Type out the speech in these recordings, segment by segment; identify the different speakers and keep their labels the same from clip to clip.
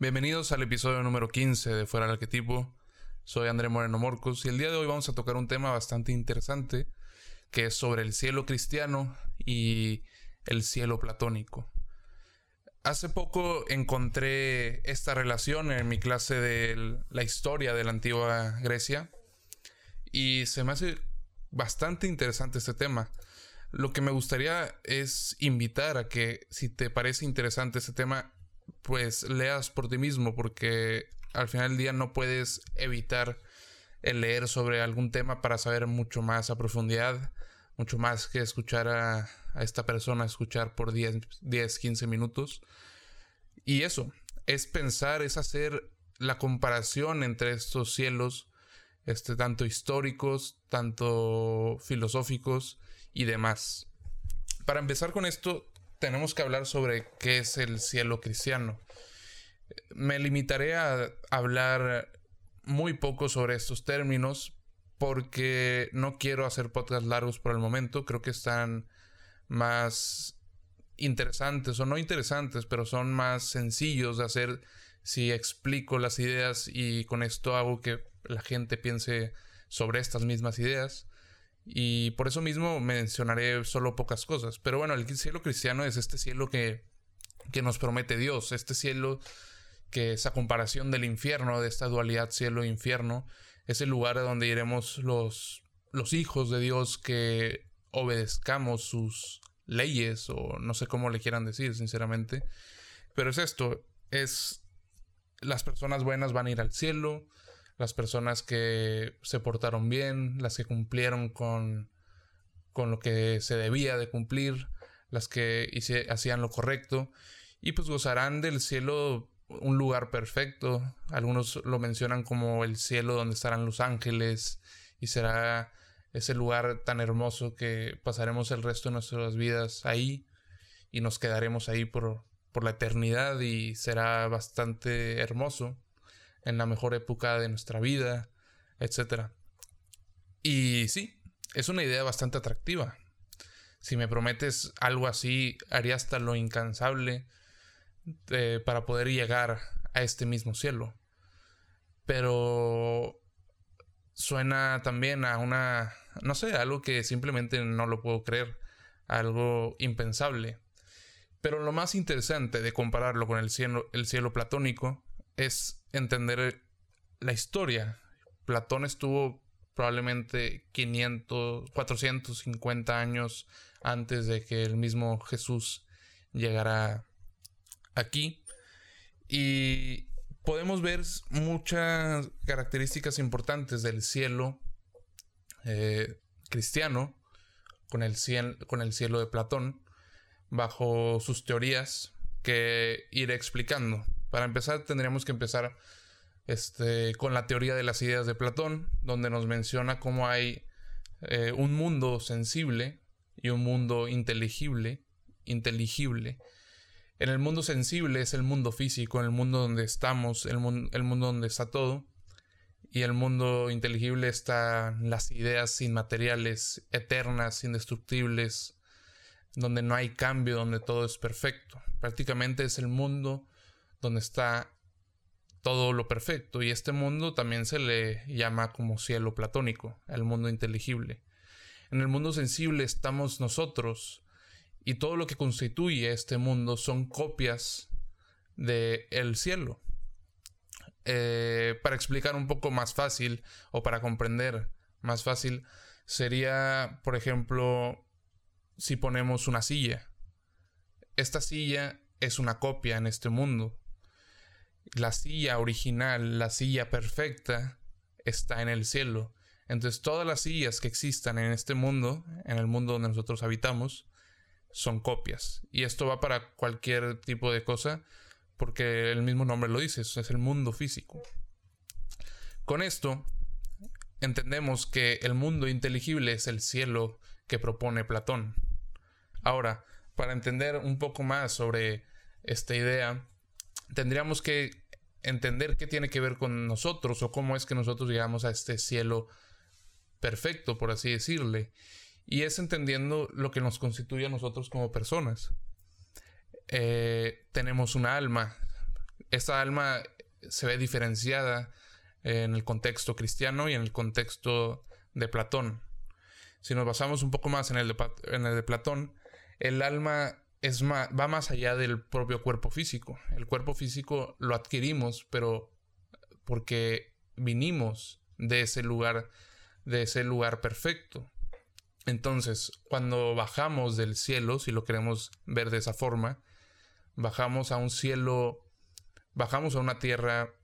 Speaker 1: Bienvenidos al episodio número 15 de Fuera del Arquetipo. Soy André Moreno Morcos y el día de hoy vamos a tocar un tema bastante interesante que es sobre el cielo cristiano y el cielo platónico. Hace poco encontré esta relación en mi clase de la historia de la antigua Grecia y se me hace bastante interesante este tema. Lo que me gustaría es invitar a que si te parece interesante este tema, pues leas por ti mismo, porque al final del día no puedes evitar el leer sobre algún tema para saber mucho más a profundidad, mucho más que escuchar a, esta persona, escuchar por 10, 10, 15 minutos. Y eso, es pensar, es hacer la comparación entre estos cielos, este, tanto históricos, tanto filosóficos y demás. Para empezar con esto, tenemos que hablar sobre qué es el cielo cristiano. Me limitaré a hablar muy poco sobre estos términos porque no quiero hacer podcasts largos por el momento. Creo que están más interesantes o no interesantes, pero son más sencillos de hacer si explico las ideas y con esto hago que la gente piense sobre estas mismas ideas. Y por eso mismo mencionaré solo pocas cosas. Pero bueno, el cielo cristiano es este cielo que, que nos promete Dios, este cielo que esa comparación del infierno, de esta dualidad cielo-infierno, es el lugar a donde iremos los, los hijos de Dios que obedezcamos sus leyes o no sé cómo le quieran decir, sinceramente. Pero es esto, es las personas buenas van a ir al cielo, las personas que se portaron bien, las que cumplieron con, con lo que se debía de cumplir, las que hacían lo correcto, y pues gozarán del cielo un lugar perfecto. Algunos lo mencionan como el cielo donde estarán los ángeles y será ese lugar tan hermoso que pasaremos el resto de nuestras vidas ahí y nos quedaremos ahí por, por la eternidad y será bastante hermoso en la mejor época de nuestra vida, etc. Y sí, es una idea bastante atractiva. Si me prometes algo así, haría hasta lo incansable eh, para poder llegar a este mismo cielo. Pero suena también a una, no sé, algo que simplemente no lo puedo creer, algo impensable. Pero lo más interesante de compararlo con el cielo, el cielo platónico es entender la historia. Platón estuvo probablemente 500, 450 años antes de que el mismo Jesús llegara aquí. Y podemos ver muchas características importantes del cielo eh, cristiano con el, con el cielo de Platón bajo sus teorías que iré explicando. Para empezar, tendríamos que empezar este, con la teoría de las ideas de Platón, donde nos menciona cómo hay eh, un mundo sensible y un mundo inteligible, inteligible. En el mundo sensible es el mundo físico, el mundo donde estamos, el, el mundo donde está todo. Y el mundo inteligible están las ideas inmateriales, eternas, indestructibles, donde no hay cambio, donde todo es perfecto. Prácticamente es el mundo donde está todo lo perfecto y este mundo también se le llama como cielo platónico, el mundo inteligible. En el mundo sensible estamos nosotros y todo lo que constituye este mundo son copias del el cielo. Eh, para explicar un poco más fácil o para comprender más fácil sería, por ejemplo, si ponemos una silla. Esta silla es una copia en este mundo la silla original, la silla perfecta, está en el cielo. Entonces todas las sillas que existan en este mundo, en el mundo donde nosotros habitamos, son copias. Y esto va para cualquier tipo de cosa, porque el mismo nombre lo dice, es el mundo físico. Con esto, entendemos que el mundo inteligible es el cielo que propone Platón. Ahora, para entender un poco más sobre esta idea, tendríamos que entender qué tiene que ver con nosotros o cómo es que nosotros llegamos a este cielo perfecto, por así decirle. Y es entendiendo lo que nos constituye a nosotros como personas. Eh, tenemos una alma esta alma se ve diferenciada en el contexto cristiano y en el contexto de Platón. Si nos basamos un poco más en el de, en el de Platón, el alma es más, va más allá del propio cuerpo físico. El cuerpo físico lo adquirimos, pero porque vinimos de ese lugar, de ese lugar perfecto. Entonces, cuando bajamos del cielo, si lo queremos ver de esa forma, bajamos a un cielo, bajamos a una tierra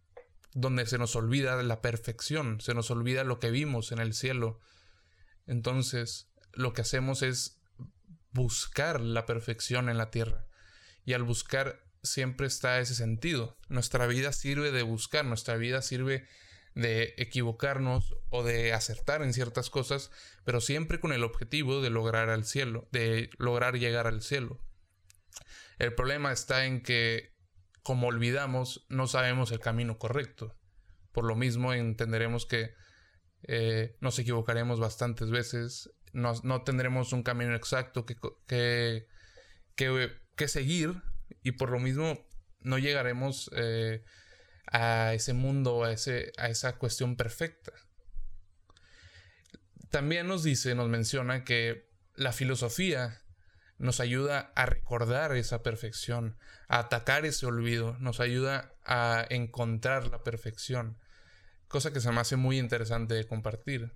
Speaker 1: donde se nos olvida la perfección, se nos olvida lo que vimos en el cielo. Entonces, lo que hacemos es buscar la perfección en la tierra. Y al buscar siempre está ese sentido. Nuestra vida sirve de buscar, nuestra vida sirve de equivocarnos o de acertar en ciertas cosas, pero siempre con el objetivo de lograr al cielo, de lograr llegar al cielo. El problema está en que, como olvidamos, no sabemos el camino correcto. Por lo mismo entenderemos que eh, nos equivocaremos bastantes veces, no, tendremos un camino exacto que, que, que, seguir y por lo mismo no llegaremos eh, a ese mundo, a, ese, a esa cuestión perfecta. También nos dice, nos menciona que la filosofía nos ayuda a recordar esa perfección, a atacar ese olvido, nos ayuda a encontrar la perfección, cosa que se me hace muy interesante de compartir.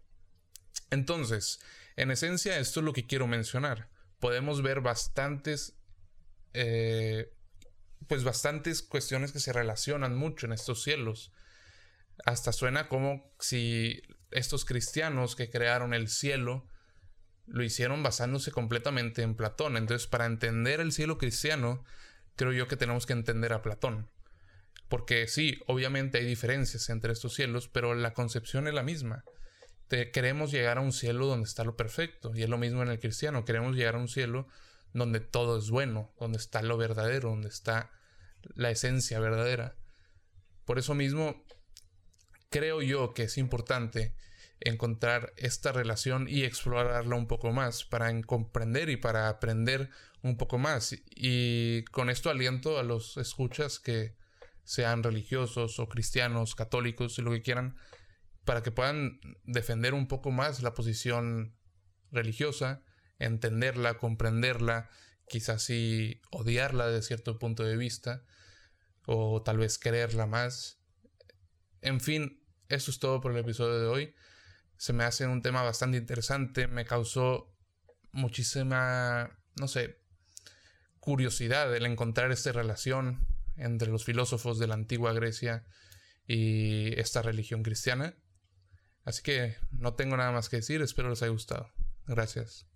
Speaker 1: Entonces, en esencia, esto es lo que quiero mencionar. Podemos ver bastantes, eh, pues bastantes cuestiones que se relacionan mucho en estos cielos. Hasta suena como si estos cristianos que crearon el cielo lo hicieron basándose completamente en Platón. Entonces, para entender el cielo cristiano, creo yo que tenemos que entender a Platón. Porque sí, obviamente hay diferencias entre estos cielos, pero la concepción es la misma queremos llegar a un cielo donde está lo perfecto. Y es lo mismo en el cristiano. Queremos llegar a un cielo donde todo es bueno, donde está lo verdadero, donde está la esencia verdadera. Por eso mismo, creo yo que es importante encontrar esta relación y explorarla un poco más para comprender y para aprender un poco más. Y con esto aliento a los escuchas que sean religiosos o cristianos, católicos, lo que quieran, para que puedan defender un poco más la posición religiosa, entenderla, comprenderla, quizás sí odiarla de cierto punto de vista, o tal vez quererla más. En fin, eso es todo por el episodio de hoy. Se me hace un tema bastante interesante, me causó muchísima, no sé, curiosidad el encontrar esta relación entre los filósofos de la antigua Grecia y esta religión cristiana. Así que no tengo nada más que decir, espero les haya gustado. Gracias.